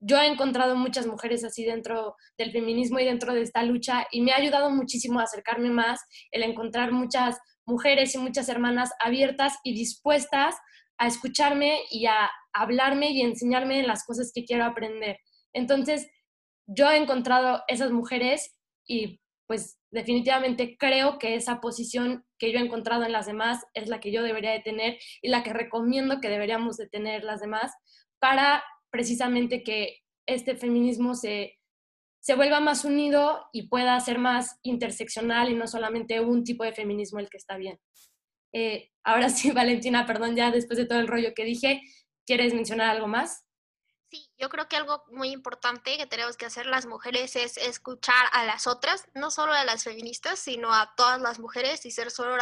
yo he encontrado muchas mujeres así dentro del feminismo y dentro de esta lucha y me ha ayudado muchísimo a acercarme más el encontrar muchas mujeres y muchas hermanas abiertas y dispuestas a escucharme y a hablarme y enseñarme las cosas que quiero aprender. Entonces, yo he encontrado esas mujeres y pues definitivamente creo que esa posición que yo he encontrado en las demás es la que yo debería de tener y la que recomiendo que deberíamos de tener las demás para precisamente que este feminismo se, se vuelva más unido y pueda ser más interseccional y no solamente un tipo de feminismo el que está bien. Eh, ahora sí, *laughs* Valentina, perdón, ya después de todo el rollo que dije, ¿quieres mencionar algo más? Sí, yo creo que algo muy importante que tenemos que hacer las mujeres es escuchar a las otras, no solo a las feministas, sino a todas las mujeres y ser solo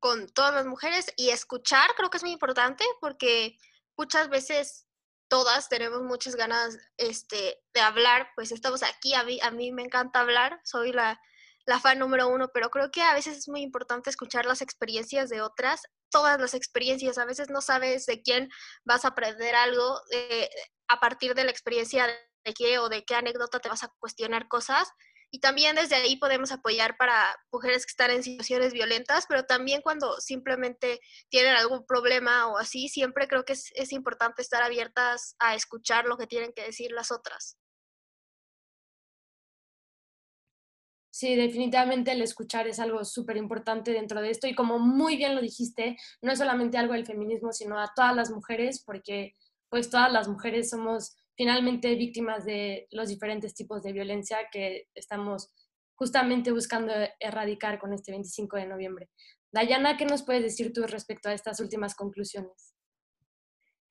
con todas las mujeres y escuchar, creo que es muy importante porque muchas veces todas tenemos muchas ganas este, de hablar, pues estamos aquí, a mí, a mí me encanta hablar, soy la, la fan número uno, pero creo que a veces es muy importante escuchar las experiencias de otras, todas las experiencias, a veces no sabes de quién vas a aprender algo eh, a partir de la experiencia de qué o de qué anécdota te vas a cuestionar cosas. Y también desde ahí podemos apoyar para mujeres que están en situaciones violentas, pero también cuando simplemente tienen algún problema o así, siempre creo que es, importante estar abiertas a escuchar lo que tienen que decir las otras. Sí, definitivamente el escuchar es algo súper importante dentro de esto y como muy bien lo dijiste, no es solamente algo del feminismo, sino a todas las mujeres, porque pues todas las mujeres somos finalmente víctimas de los diferentes tipos de violencia que estamos justamente buscando erradicar con este 25 de noviembre. Dayana, ¿qué nos puedes decir tú respecto a estas últimas conclusiones?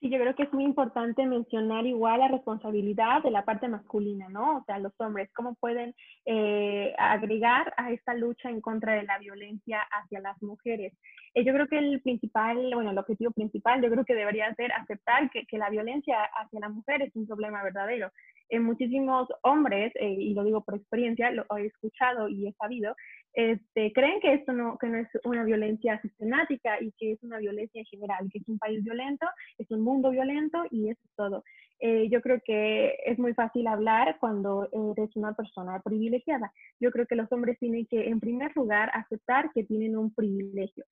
Sí, yo creo que es muy importante mencionar igual la responsabilidad de la parte masculina, ¿no? O sea, los hombres, cómo pueden eh, agregar a esta lucha en contra de la violencia hacia las mujeres. Eh, yo creo que el principal, bueno, el objetivo principal, yo creo que debería ser aceptar que, la violencia hacia la mujer es un problema verdadero. En muchísimos hombres, eh, y lo digo por experiencia, lo he escuchado y he sabido, este, creen que esto no, que no es una violencia sistemática y que es una violencia en general, que es un país violento, es un mundo violento y eso es todo. Eh, yo creo que es muy fácil hablar cuando eres una persona privilegiada. Yo creo que los hombres tienen que, en primer lugar, aceptar que tienen un privilegio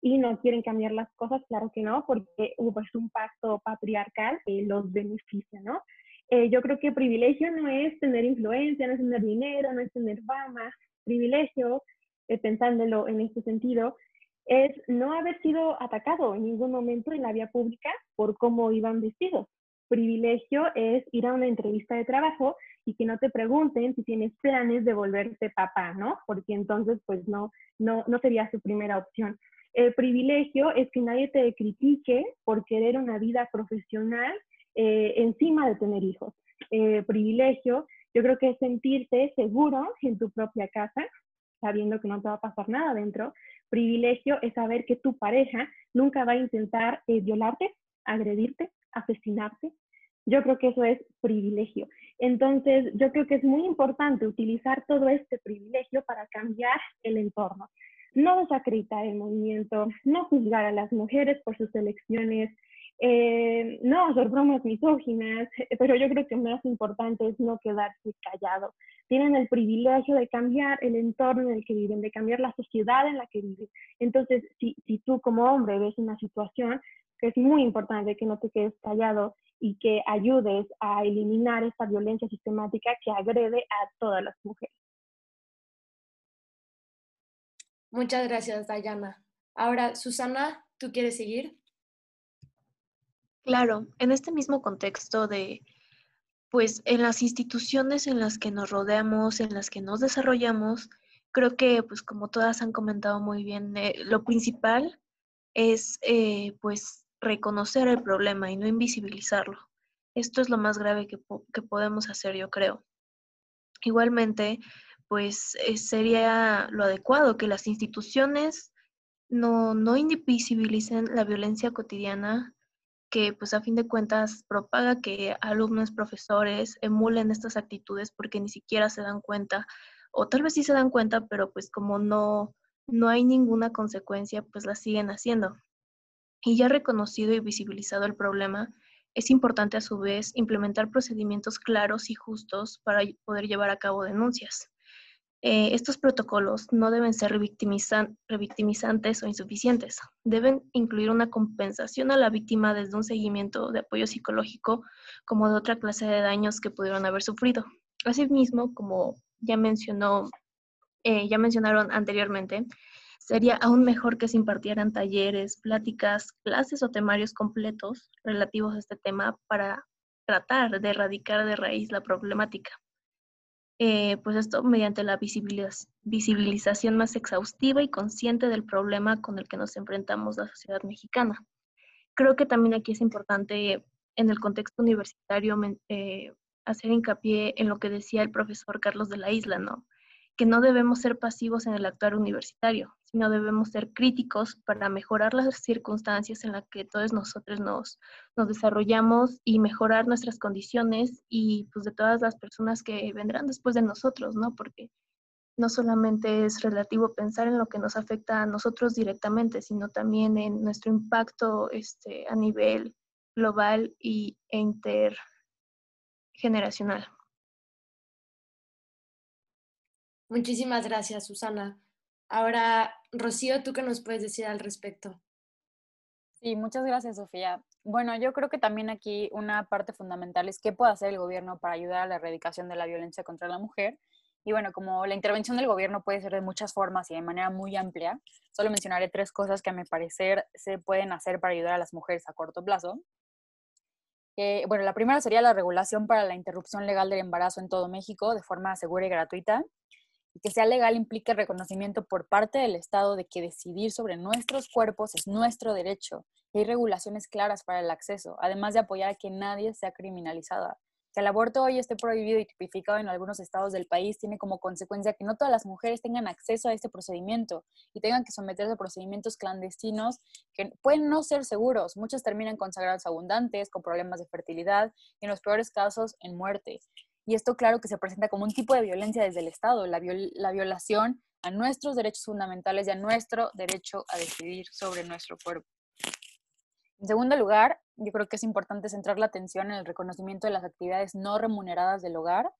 y no quieren cambiar las cosas, claro que no, porque hubo pues, un pacto patriarcal que los beneficia, ¿no? Eh, yo creo que privilegio no es tener influencia, no es tener dinero, no es tener fama, privilegio, eh, pensándolo en este sentido, es no haber sido atacado en ningún momento en la vía pública por cómo iban vestidos. Privilegio es ir a una entrevista de trabajo y que no te pregunten si tienes planes de volverte papá, ¿no? Porque entonces, pues no, no, no sería su primera opción. El privilegio es que nadie te critique por querer una vida profesional eh, encima de tener hijos. Eh, privilegio yo creo que es sentirte seguro en tu propia casa, sabiendo que no te va a pasar nada dentro. Privilegio es saber que tu pareja nunca va a intentar eh, violarte, agredirte, asesinarte. Yo creo que eso es privilegio. Entonces, yo creo que es muy importante utilizar todo este privilegio para cambiar el entorno. No desacreditar el movimiento, no juzgar a las mujeres por sus elecciones, eh, no hacer bromas misóginas, pero yo creo que más importante es no quedarse callado. Tienen el privilegio de cambiar el entorno en el que viven, de cambiar la sociedad en la que viven. Entonces, si, tú como hombre ves una situación, es muy importante que no te quedes callado y que ayudes a eliminar esta violencia sistemática que agrede a todas las mujeres. Muchas gracias, Dayana. Ahora, Susana, ¿tú quieres seguir? Claro, en este mismo contexto de, pues, en las instituciones en las que nos rodeamos, en las que nos desarrollamos, creo que, pues, como todas han comentado muy bien, eh, lo principal es, eh, pues, reconocer el problema y no invisibilizarlo. Esto es lo más grave que, que podemos hacer, yo creo. Igualmente, pues, eh, sería lo adecuado que las instituciones no, no invisibilicen la violencia cotidiana que pues a fin de cuentas propaga que alumnos, profesores emulen estas actitudes porque ni siquiera se dan cuenta, o tal vez sí se dan cuenta, pero pues como no, no hay ninguna consecuencia, pues la siguen haciendo. Y ya reconocido y visibilizado el problema, es importante a su vez implementar procedimientos claros y justos para poder llevar a cabo denuncias. Eh, estos protocolos no deben ser revictimizantes o insuficientes. Deben incluir una compensación a la víctima desde un seguimiento de apoyo psicológico como de otra clase de daños que pudieron haber sufrido. Asimismo, como ya mencionó, eh, ya mencionaron anteriormente, sería aún mejor que se impartieran talleres, pláticas, clases o temarios completos relativos a este tema para tratar de erradicar de raíz la problemática. Eh, pues esto mediante la visibilización más exhaustiva y consciente del problema con el que nos enfrentamos la sociedad mexicana. Creo que también aquí es importante en el contexto universitario eh, hacer hincapié en lo que decía el profesor Carlos de la Isla, ¿no? Que no debemos ser pasivos en el actuar universitario, sino debemos ser críticos para mejorar las circunstancias en las que todos nosotros nos, desarrollamos y mejorar nuestras condiciones y pues de todas las personas que vendrán después de nosotros, ¿no? Porque no solamente es relativo pensar en lo que nos afecta a nosotros directamente, sino también en nuestro impacto este, a nivel global y, e intergeneracional. Muchísimas gracias, Susana. Ahora, Rocío, ¿tú qué nos puedes decir al respecto? Sí, muchas gracias, Sofía. Bueno, yo creo que también aquí una parte fundamental es qué puede hacer el gobierno para ayudar a la erradicación de la violencia contra la mujer. Y bueno, como la intervención del gobierno puede ser de muchas formas y de manera muy amplia, solo mencionaré tres cosas que a mi parecer se pueden hacer para ayudar a las mujeres a corto plazo. Eh, bueno, la primera sería la regulación para la interrupción legal del embarazo en todo México de forma segura y gratuita que sea legal implica reconocimiento por parte del Estado de que decidir sobre nuestros cuerpos es nuestro derecho y hay regulaciones claras para el acceso, además de apoyar a que nadie sea criminalizada. Que el aborto hoy esté prohibido y tipificado en algunos estados del país tiene como consecuencia que no todas las mujeres tengan acceso a este procedimiento y tengan que someterse a procedimientos clandestinos que pueden no ser seguros. Muchos terminan consagrados abundantes, con problemas de fertilidad y en los peores casos en muerte. Y esto claro que se presenta como un tipo de violencia desde el Estado, la, la violación a nuestros derechos fundamentales y a nuestro derecho a decidir sobre nuestro cuerpo. En segundo lugar, yo creo que es importante centrar la atención en el reconocimiento de las actividades no remuneradas del hogar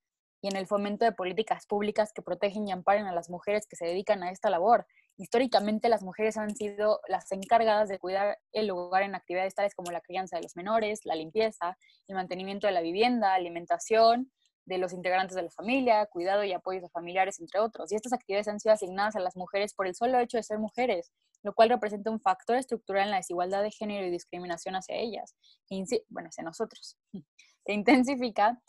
y en el fomento de políticas públicas que protegen y amparen a las mujeres que se dedican a esta labor. Históricamente las mujeres han sido las encargadas de cuidar el hogar en actividades tales como la crianza de los menores, la limpieza, el mantenimiento de la vivienda, alimentación, de los integrantes de la familia, cuidado y apoyo a familiares, entre otros. Y estas actividades han sido asignadas a las mujeres por el solo hecho de ser mujeres, lo cual representa un factor estructural en la desigualdad de género y discriminación hacia ellas, bueno, hacia nosotros. *laughs* Se intensifica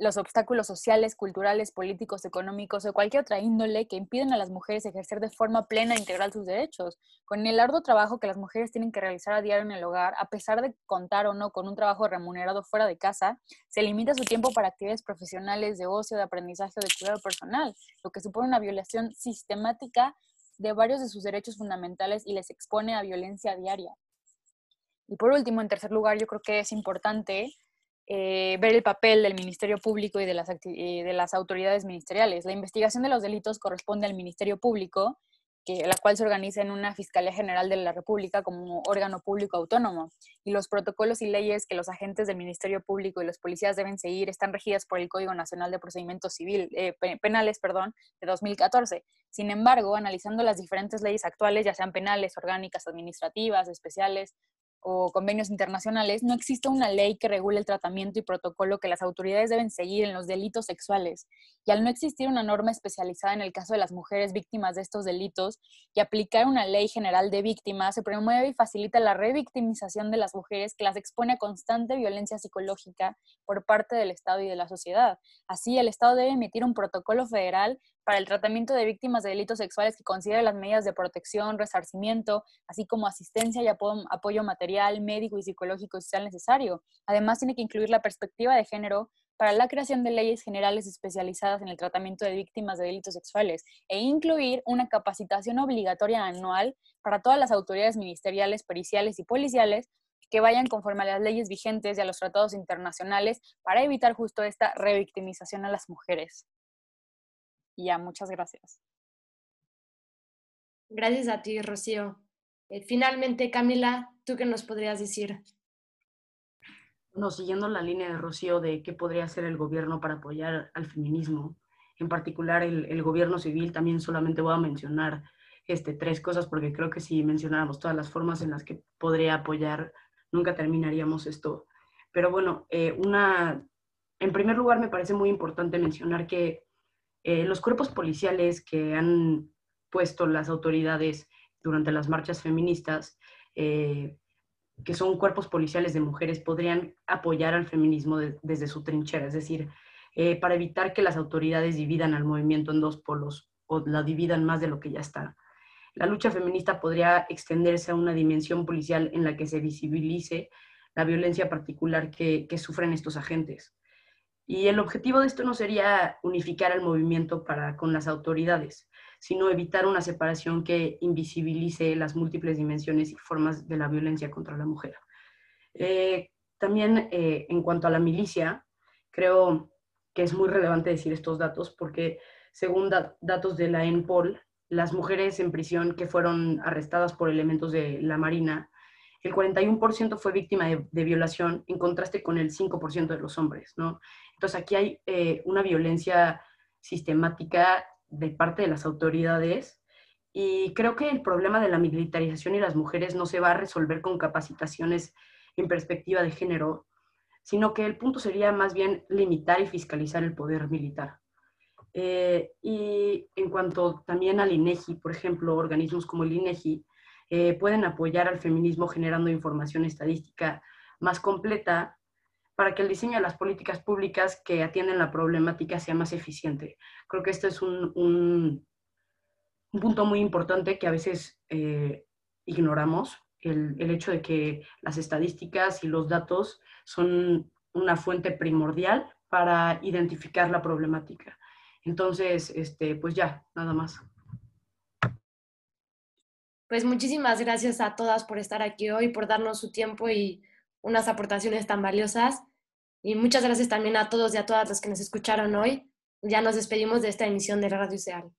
los obstáculos sociales, culturales, políticos, económicos o cualquier otra índole que impiden a las mujeres ejercer de forma plena e integral sus derechos. Con el arduo trabajo que las mujeres tienen que realizar a diario en el hogar, a pesar de contar o no con un trabajo remunerado fuera de casa, se limita su tiempo para actividades profesionales de ocio, de aprendizaje o de cuidado personal, lo que supone una violación sistemática de varios de sus derechos fundamentales y les expone a violencia diaria. Y por último, en tercer lugar, yo creo que es importante eh, ver el papel del Ministerio Público y de las, de las autoridades ministeriales. La investigación de los delitos corresponde al Ministerio Público, que, la cual se organiza en una Fiscalía General de la República como órgano público autónomo. Y los protocolos y leyes que los agentes del Ministerio Público y los policías deben seguir están regidas por el Código Nacional de Procedimientos Civil, eh, Penales perdón, de 2014. Sin embargo, analizando las diferentes leyes actuales, ya sean penales, orgánicas, administrativas, especiales, o convenios internacionales, no existe una ley que regule el tratamiento y protocolo que las autoridades deben seguir en los delitos sexuales. Y al no existir una norma especializada en el caso de las mujeres víctimas de estos delitos y aplicar una ley general de víctimas, se promueve y facilita la revictimización de las mujeres que las expone a constante violencia psicológica por parte del Estado y de la sociedad. Así, el Estado debe emitir un protocolo federal para el tratamiento de víctimas de delitos sexuales que considere las medidas de protección, resarcimiento, así como asistencia y apoyo material, médico y psicológico si sea necesario. Además, tiene que incluir la perspectiva de género para la creación de leyes generales especializadas en el tratamiento de víctimas de delitos sexuales e incluir una capacitación obligatoria anual para todas las autoridades ministeriales, periciales y policiales que vayan conforme a las leyes vigentes y a los tratados internacionales para evitar justo esta revictimización a las mujeres. Y ya, muchas gracias. Gracias a ti, Rocío. Eh, finalmente, Camila, ¿tú qué nos podrías decir? Bueno, siguiendo la línea de Rocío de qué podría hacer el gobierno para apoyar al feminismo, en particular el, gobierno civil, también solamente voy a mencionar este, tres cosas porque creo que si mencionáramos todas las formas en las que podría apoyar, nunca terminaríamos esto. Pero bueno, eh, una, en primer lugar me parece muy importante mencionar que eh, los cuerpos policiales que han puesto las autoridades durante las marchas feministas, eh, que son cuerpos policiales de mujeres, podrían apoyar al feminismo desde su trinchera, es decir, eh, para evitar que las autoridades dividan al movimiento en dos polos o la dividan más de lo que ya está. La lucha feminista podría extenderse a una dimensión policial en la que se visibilice la violencia particular que sufren estos agentes. Y el objetivo de esto no sería unificar el movimiento para, con las autoridades, sino evitar una separación que invisibilice las múltiples dimensiones y formas de la violencia contra la mujer. Eh, también eh, en cuanto a la milicia, creo que es muy relevante decir estos datos porque según datos de la ENPOL, las mujeres en prisión que fueron arrestadas por elementos de la Marina, el 41% fue víctima de, violación en contraste con el 5% de los hombres, ¿no? Entonces aquí hay eh, una violencia sistemática de parte de las autoridades y creo que el problema de la militarización y las mujeres no se va a resolver con capacitaciones en perspectiva de género, sino que el punto sería más bien limitar y fiscalizar el poder militar. Eh, y en cuanto también al INEGI, por ejemplo, organismos como el INEGI pueden apoyar al feminismo generando información estadística más completa para que el diseño de las políticas públicas que atienden la problemática sea más eficiente. Creo que este es un, un, punto muy importante que a veces eh, ignoramos, el, el hecho de que las estadísticas y los datos son una fuente primordial para identificar la problemática. Entonces, este, pues ya, nada más. Pues muchísimas gracias a todas por estar aquí hoy, por darnos su tiempo y unas aportaciones tan valiosas. Y muchas gracias también a todos y a todas los que nos escucharon hoy. Ya nos despedimos de esta emisión de Radio Seal.